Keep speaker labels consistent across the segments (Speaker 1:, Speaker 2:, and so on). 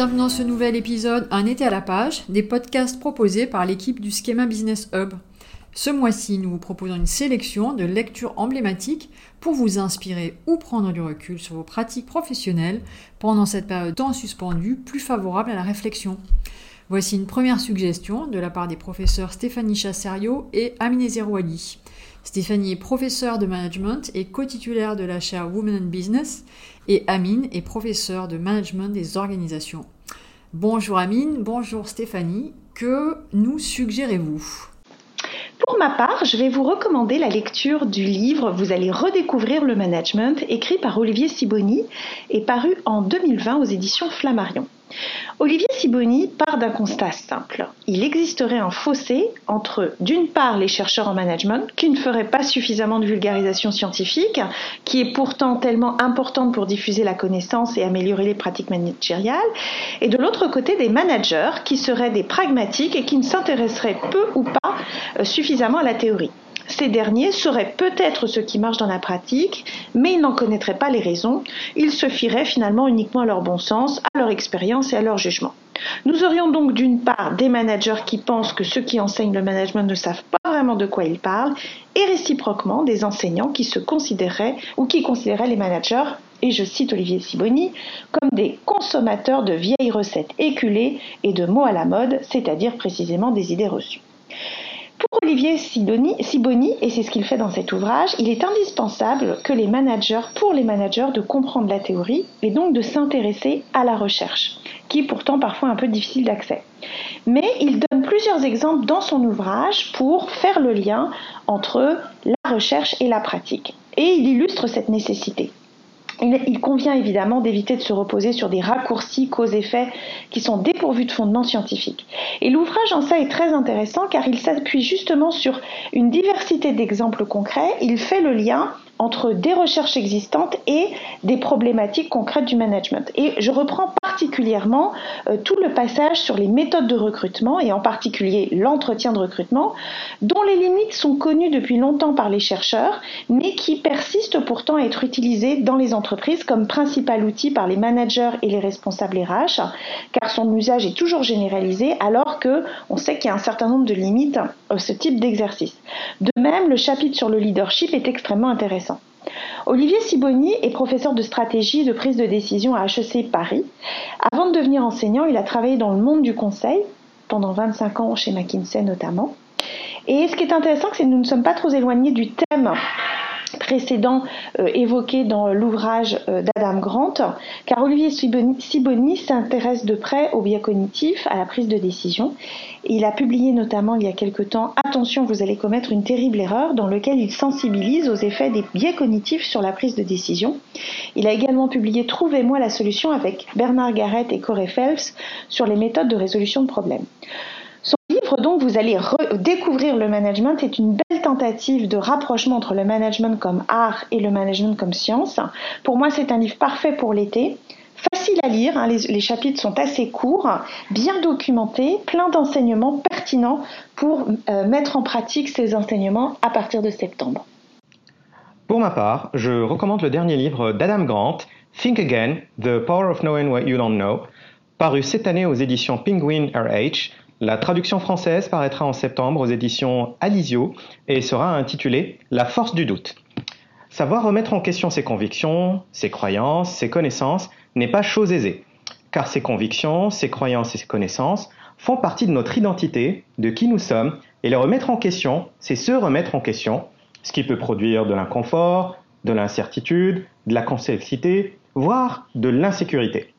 Speaker 1: bienvenue dans ce nouvel épisode Un été à la page, des podcasts proposés par l'équipe du Schema Business Hub. Ce mois-ci, nous vous proposons une sélection de lectures emblématiques pour vous inspirer ou prendre du recul sur vos pratiques professionnelles pendant cette période tant suspendue, plus favorable à la réflexion. Voici une première suggestion de la part des professeurs Stéphanie Chasserio et Amine Zerouali. Stéphanie est professeure de management et co-titulaire de la chaire Women in Business et Amine est professeure de management des organisations. Bonjour Amine, bonjour Stéphanie, que nous suggérez-vous?
Speaker 2: Pour ma part, je vais vous recommander la lecture du livre Vous allez redécouvrir le management, écrit par Olivier Siboni et paru en 2020 aux éditions Flammarion. Olivier Siboni part d'un constat simple. Il existerait un fossé entre, d'une part, les chercheurs en management, qui ne feraient pas suffisamment de vulgarisation scientifique, qui est pourtant tellement importante pour diffuser la connaissance et améliorer les pratiques managériales, et de l'autre côté, des managers, qui seraient des pragmatiques et qui ne s'intéresseraient peu ou pas euh, suffisamment à la théorie. Ces derniers sauraient peut-être ce qui marche dans la pratique, mais ils n'en connaîtraient pas les raisons. Ils se fieraient finalement uniquement à leur bon sens, à leur expérience et à leur jugement. Nous aurions donc d'une part des managers qui pensent que ceux qui enseignent le management ne savent pas vraiment de quoi ils parlent, et réciproquement des enseignants qui se considéraient ou qui considéraient les managers, et je cite Olivier Siboni, comme des consommateurs de vieilles recettes éculées et de mots à la mode, c'est-à-dire précisément des idées reçues. Pour Olivier Siboni, et c'est ce qu'il fait dans cet ouvrage, il est indispensable que les managers, pour les managers, de comprendre la théorie et donc de s'intéresser à la recherche, qui est pourtant parfois un peu difficile d'accès. Mais il donne plusieurs exemples dans son ouvrage pour faire le lien entre la recherche et la pratique. Et il illustre cette nécessité. Il, convient évidemment d'éviter de se reposer sur des raccourcis cause-effet qui sont dépourvus de fondements scientifiques. Et l'ouvrage en ça est très intéressant car il s'appuie justement sur une diversité d'exemples concrets. Il fait le lien entre des recherches existantes et des problématiques concrètes du management. Et je reprends particulièrement euh, tout le passage sur les méthodes de recrutement et en particulier l'entretien de recrutement, dont les limites sont connues depuis longtemps par les chercheurs, mais qui persistent pourtant à être utilisées dans les entreprises comme principal outil par les managers et les responsables RH, car son usage est toujours généralisé alors que on sait qu'il y a un certain nombre de limites à ce type d'exercice. De même, le chapitre sur le leadership est extrêmement intéressant. Olivier Siboni est professeur de stratégie et de prise de décision à HEC Paris. Avant de devenir enseignant, il a travaillé dans le monde du conseil, pendant 25 ans chez McKinsey notamment. Et ce qui est intéressant, c'est que nous ne sommes pas trop éloignés du thème précédent euh, évoqué dans l'ouvrage euh, d'Adam Grant, car Olivier Siboni s'intéresse de près au biais cognitif, à la prise de décision. Il a publié notamment il y a quelque temps Attention, vous allez commettre une terrible erreur, dans lequel il sensibilise aux effets des biais cognitifs sur la prise de décision. Il a également publié Trouvez-moi la solution avec Bernard Garrett et Corey Phelps sur les méthodes de résolution de problèmes livre, donc, vous allez découvrir le management. C'est une belle tentative de rapprochement entre le management comme art et le management comme science. Pour moi, c'est un livre parfait pour l'été. Facile à lire, hein, les, chapitres sont assez courts, bien documentés, plein d'enseignements pertinents pour euh, mettre en pratique ces enseignements à partir de septembre.
Speaker 3: Pour ma part, je recommande le dernier livre d'Adam Grant, Think Again, The Power of Knowing What You Don't Know, paru cette année aux éditions Penguin RH, la traduction française paraîtra en septembre aux éditions Alizio et sera intitulée La force du doute. Savoir remettre en question ses convictions, ses croyances, ses connaissances n'est pas chose aisée, car ces convictions, ses croyances et ses connaissances font partie de notre identité, de qui nous sommes, et les remettre en question, c'est se remettre en question, ce qui peut produire de l'inconfort, de l'incertitude, de la complexité, voire de l'insécurité.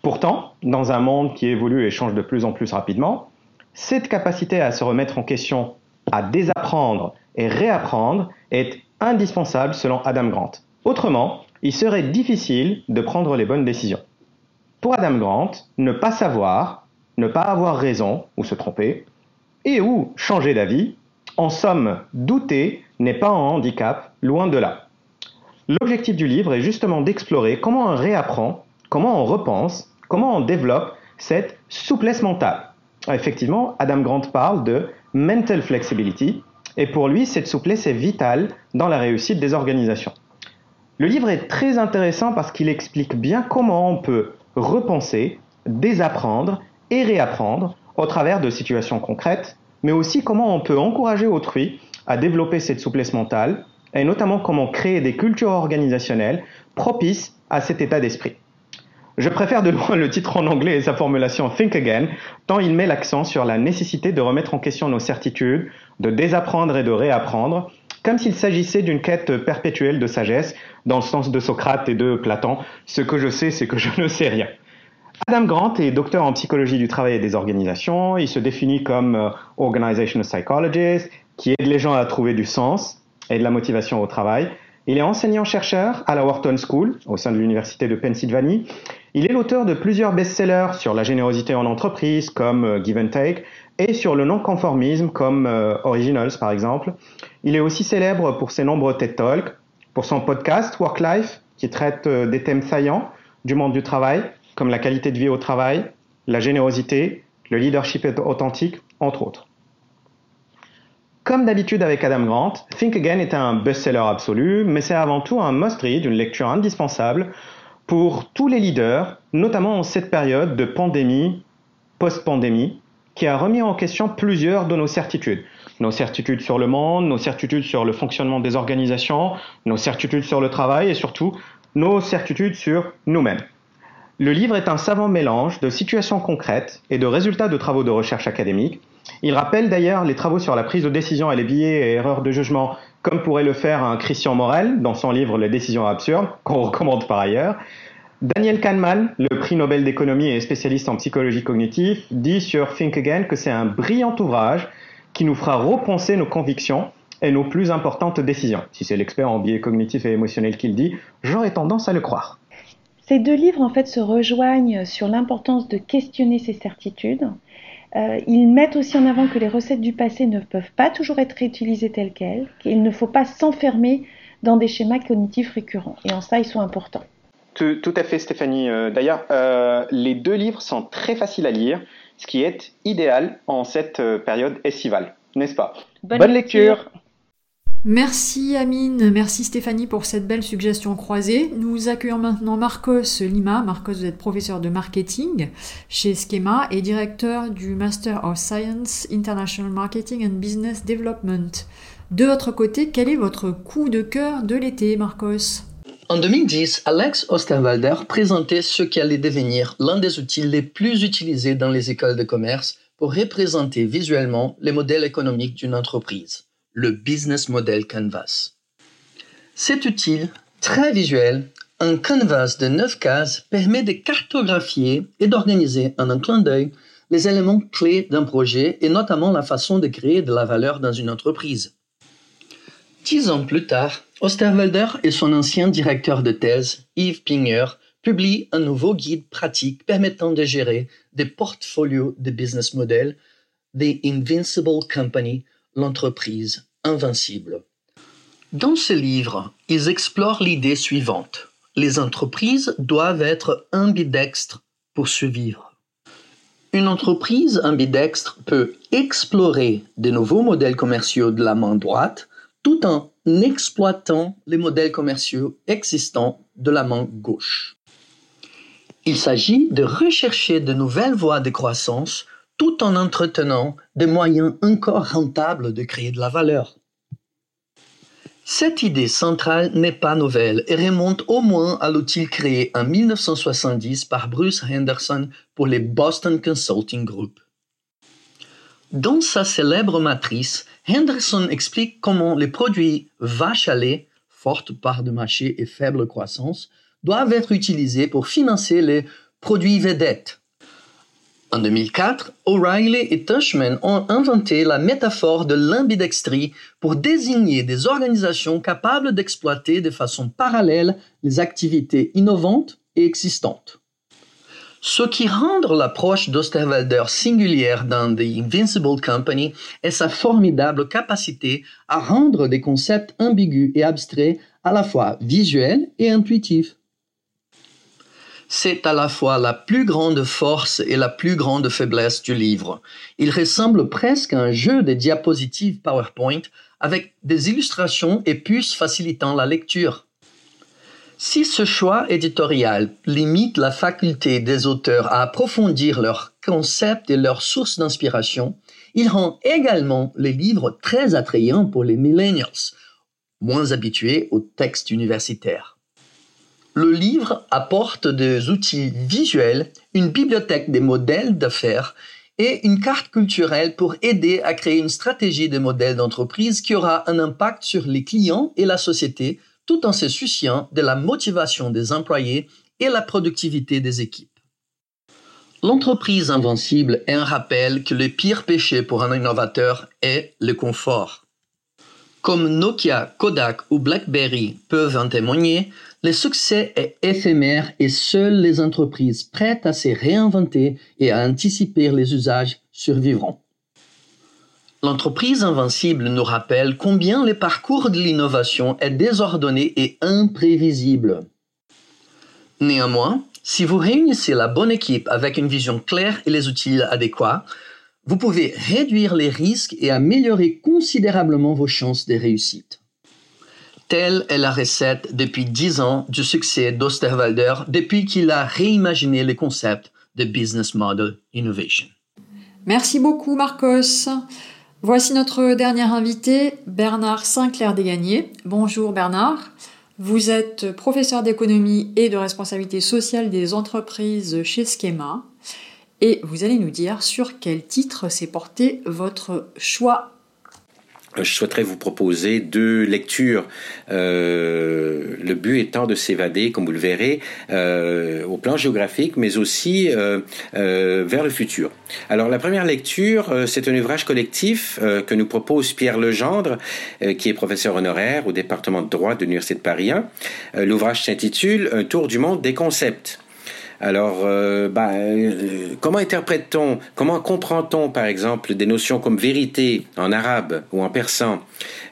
Speaker 3: Pourtant, dans un monde qui évolue et change de plus en plus rapidement, cette capacité à se remettre en question, à désapprendre et réapprendre est indispensable selon Adam Grant. Autrement, il serait difficile de prendre les bonnes décisions. Pour Adam Grant, ne pas savoir, ne pas avoir raison ou se tromper, et ou changer d'avis, en somme, douter n'est pas un handicap, loin de là. L'objectif du livre est justement d'explorer comment on réapprend, comment on repense, comment on développe cette souplesse mentale. Effectivement, Adam Grant parle de mental flexibility, et pour lui, cette souplesse est vitale dans la réussite des organisations. Le livre est très intéressant parce qu'il explique bien comment on peut repenser, désapprendre et réapprendre au travers de situations concrètes, mais aussi comment on peut encourager autrui à développer cette souplesse mentale et notamment comment créer des cultures organisationnelles propices à cet état d'esprit. Je préfère de loin le titre en anglais et sa formulation Think Again, tant il met l'accent sur la nécessité de remettre en question nos certitudes, de désapprendre et de réapprendre, comme s'il s'agissait d'une quête perpétuelle de sagesse, dans le sens de Socrate et de Platon. Ce que je sais, c'est que je ne sais rien. Adam Grant est docteur en psychologie du travail et des organisations. Il se définit comme euh, organizational psychologist, qui aide les gens à trouver du sens et de la motivation au travail. Il est enseignant-chercheur à la Wharton School, au sein de l'Université de Pennsylvanie. Il est l'auteur de plusieurs best-sellers sur la générosité en entreprise, comme euh, Give and Take, et sur le non-conformisme, comme euh, Originals, par exemple. Il est aussi célèbre pour ses nombreux TED Talks, pour son podcast Work Life, qui traite euh, des thèmes saillants du monde du travail, comme la qualité de vie au travail, la générosité, le leadership authentique, entre autres. Comme d'habitude avec Adam Grant, Think Again est un best-seller absolu, mais c'est avant tout un must-read, une lecture indispensable pour tous les leaders, notamment en cette période de pandémie, post-pandémie, qui a remis en question plusieurs de nos certitudes. Nos certitudes sur le monde, nos certitudes sur le fonctionnement des organisations, nos certitudes sur le travail et surtout nos certitudes sur nous-mêmes. Le livre est un savant mélange de situations concrètes et de résultats de travaux de recherche académique il rappelle d'ailleurs les travaux sur la prise de décision et les billets et erreurs de jugement, comme pourrait le faire un Christian Morel dans son livre Les décisions absurdes, qu'on recommande par ailleurs. Daniel Kahneman, le prix Nobel d'économie et spécialiste en psychologie cognitive, dit sur Think Again que c'est un brillant ouvrage qui nous fera repenser nos convictions et nos plus importantes décisions. Si c'est l'expert en biais cognitif et émotionnel qui le dit, j'aurais tendance à le croire.
Speaker 2: Ces deux livres en fait se rejoignent sur l'importance de questionner ses certitudes euh, ils mettent aussi en avant que les recettes du passé ne peuvent pas toujours être réutilisées telles quelles, qu'il ne faut pas s'enfermer dans des schémas cognitifs récurrents. Et en ça, ils sont importants.
Speaker 3: Tout, à fait, Stéphanie. Euh, d'ailleurs, euh, les deux livres sont très faciles à lire, ce qui est idéal en cette période estivale, n'est-ce pas?
Speaker 2: Bonne, lecture.
Speaker 1: Merci Amine, merci Stéphanie pour cette belle suggestion croisée. Nous accueillons maintenant Marcos Lima. Marcos, vous êtes professeur de marketing chez Schema et directeur du Master of Science International Marketing and Business Development. De votre côté, quel est votre coup de cœur de l'été, Marcos?
Speaker 4: En 2010, Alex Osterwalder présentait ce qui allait devenir l'un des outils les plus utilisés dans les écoles de commerce pour représenter visuellement les modèles économiques d'une entreprise le Business Model Canvas. C'est utile, très visuel, un canvas de 9 cases permet de cartographier et d'organiser en un clin d'œil les éléments clés d'un projet et notamment la façon de créer de la valeur dans une entreprise. Dix ans plus tard, Osterwalder et son ancien directeur de thèse, Yves Pinger, publient un nouveau guide pratique permettant de gérer des portfolios de business model, The Invincible Company, l'entreprise invincible. Dans ce livre, ils explorent l'idée suivante. Les entreprises doivent être ambidextres pour survivre. Une entreprise ambidextre peut explorer de nouveaux modèles commerciaux de la main droite tout en exploitant les modèles commerciaux existants de la main gauche. Il s'agit de rechercher de nouvelles voies de croissance tout en entretenant des moyens encore rentables de créer de la valeur. Cette idée centrale n'est pas nouvelle et remonte au moins à l'outil créé en 1970 par Bruce Henderson pour les Boston Consulting Group. Dans sa célèbre matrice, Henderson explique comment les produits vache à lait, forte part de marché et faible croissance, doivent être utilisés pour financer les produits vedettes, en 2004, O'Reilly et Tushman ont inventé la métaphore de l'ambidextrie pour désigner des organisations capables d'exploiter de façon parallèle les activités innovantes et existantes. Ce qui rend l'approche d'Osterwalder singulière dans The Invincible Company est sa formidable capacité à rendre des concepts ambigus et abstraits à la fois visuels et intuitifs c'est à la fois la plus grande force et la plus grande faiblesse du livre. Il ressemble presque à un jeu de diapositives PowerPoint avec des illustrations et puces facilitant la lecture. Si ce choix éditorial limite la faculté des auteurs à approfondir leurs concepts et leurs sources d'inspiration, il rend également les livres très attrayants pour les millennials, moins habitués aux textes universitaires. Le livre apporte des outils visuels, une bibliothèque des modèles d'affaires et une carte culturelle pour aider à créer une stratégie de modèle d'entreprise qui aura un impact sur les clients et la société tout en se souciant de la motivation des employés et la productivité des équipes. L'entreprise invincible est un rappel que le pire péché pour un innovateur est le confort. Comme Nokia, Kodak ou BlackBerry peuvent en témoigner, le succès est éphémère et seules les entreprises prêtes à se réinventer et à anticiper les usages survivront. L'entreprise invincible nous rappelle combien le parcours de l'innovation est désordonné et imprévisible. Néanmoins, si vous réunissez la bonne équipe avec une vision claire et les outils adéquats, vous pouvez réduire les risques et améliorer considérablement vos chances de réussite. Telle est la recette depuis dix ans du succès d'Osterwalder depuis qu'il a réimaginé le concept de Business Model Innovation.
Speaker 1: Merci beaucoup Marcos. Voici notre dernier invité, Bernard Sinclair-Desgagnés. Bonjour Bernard. Vous êtes professeur d'économie et de responsabilité sociale des entreprises chez Schema. Et vous allez nous dire sur quel titre s'est porté votre choix
Speaker 5: je souhaiterais vous proposer deux lectures. Euh, le but étant de s'évader, comme vous le verrez, euh, au plan géographique, mais aussi euh, vers le futur. Alors la première lecture, c'est un ouvrage collectif que nous propose Pierre Legendre, qui est professeur honoraire au département de droit de l'Université de Paris 1. L'ouvrage s'intitule Un tour du monde des concepts. Alors, euh, bah, euh, comment interprète-t-on, comment comprend-on, par exemple, des notions comme vérité en arabe ou en persan,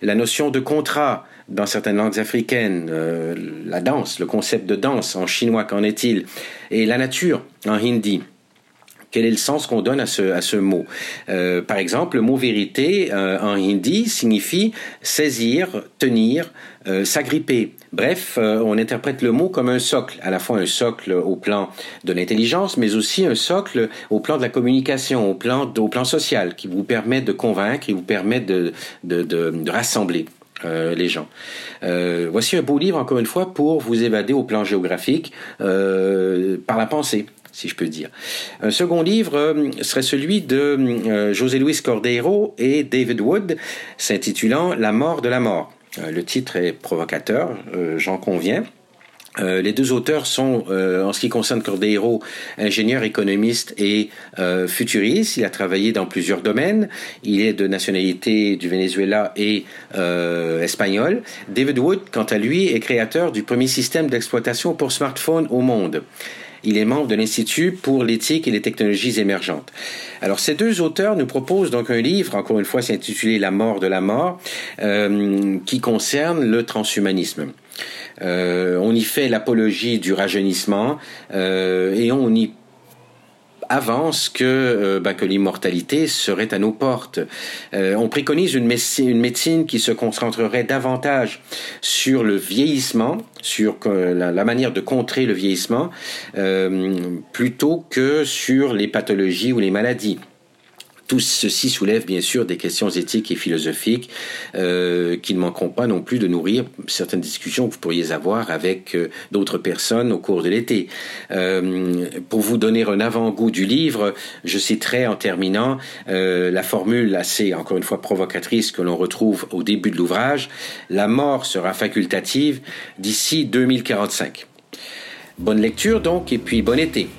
Speaker 5: la notion de contrat dans certaines langues africaines, euh, la danse, le concept de danse en chinois, qu'en est-il, et la nature en hindi? Quel est le sens qu'on donne à ce mot? Par exemple, le mot vérité en hindi signifie saisir, tenir, s'agripper. Bref, euh, on interprète le mot comme un socle, à la fois un socle au plan de l'intelligence, mais aussi un socle au plan de la communication, au plan, social, qui vous permet de convaincre, qui vous permet de, rassembler. Euh, les gens. Euh, voici un beau livre, encore une fois, pour vous évader au plan géographique par la pensée si je peux dire. Un second livre serait celui de José Luis Cordeiro et David Wood, s'intitulant La mort de la mort. Euh, le titre est provocateur, euh, j'en conviens. Euh, les deux auteurs sont, en ce qui concerne Cordeiro, ingénieur économiste et futuriste. Il a travaillé dans plusieurs domaines. Il est de nationalité du Venezuela et espagnol. David Wood, quant à lui, est créateur du premier système d'exploitation pour smartphone au monde. Il est membre de l'Institut pour l'éthique et les technologies émergentes. Alors ces deux auteurs nous proposent donc un livre, encore une fois, c'est intitulé La mort de la mort, euh, qui concerne le transhumanisme. Euh, on y fait l'apologie du rajeunissement euh, et on y avance que, euh, bah, que l'immortalité serait à nos portes. Euh, on préconise une médecine, qui se concentrerait davantage sur le vieillissement, sur la, la manière de contrer le vieillissement, euh, plutôt que sur les pathologies ou les maladies. Tout ceci soulève bien sûr des questions éthiques et philosophiques euh, qui ne manqueront pas non plus de nourrir certaines discussions que vous pourriez avoir avec euh, d'autres personnes au cours de l'été. Euh, pour vous donner un avant-goût du livre, je citerai en terminant la formule assez, encore une fois, provocatrice que l'on retrouve au début de l'ouvrage. La mort sera facultative d'ici 2045. Bonne lecture donc et puis bon été.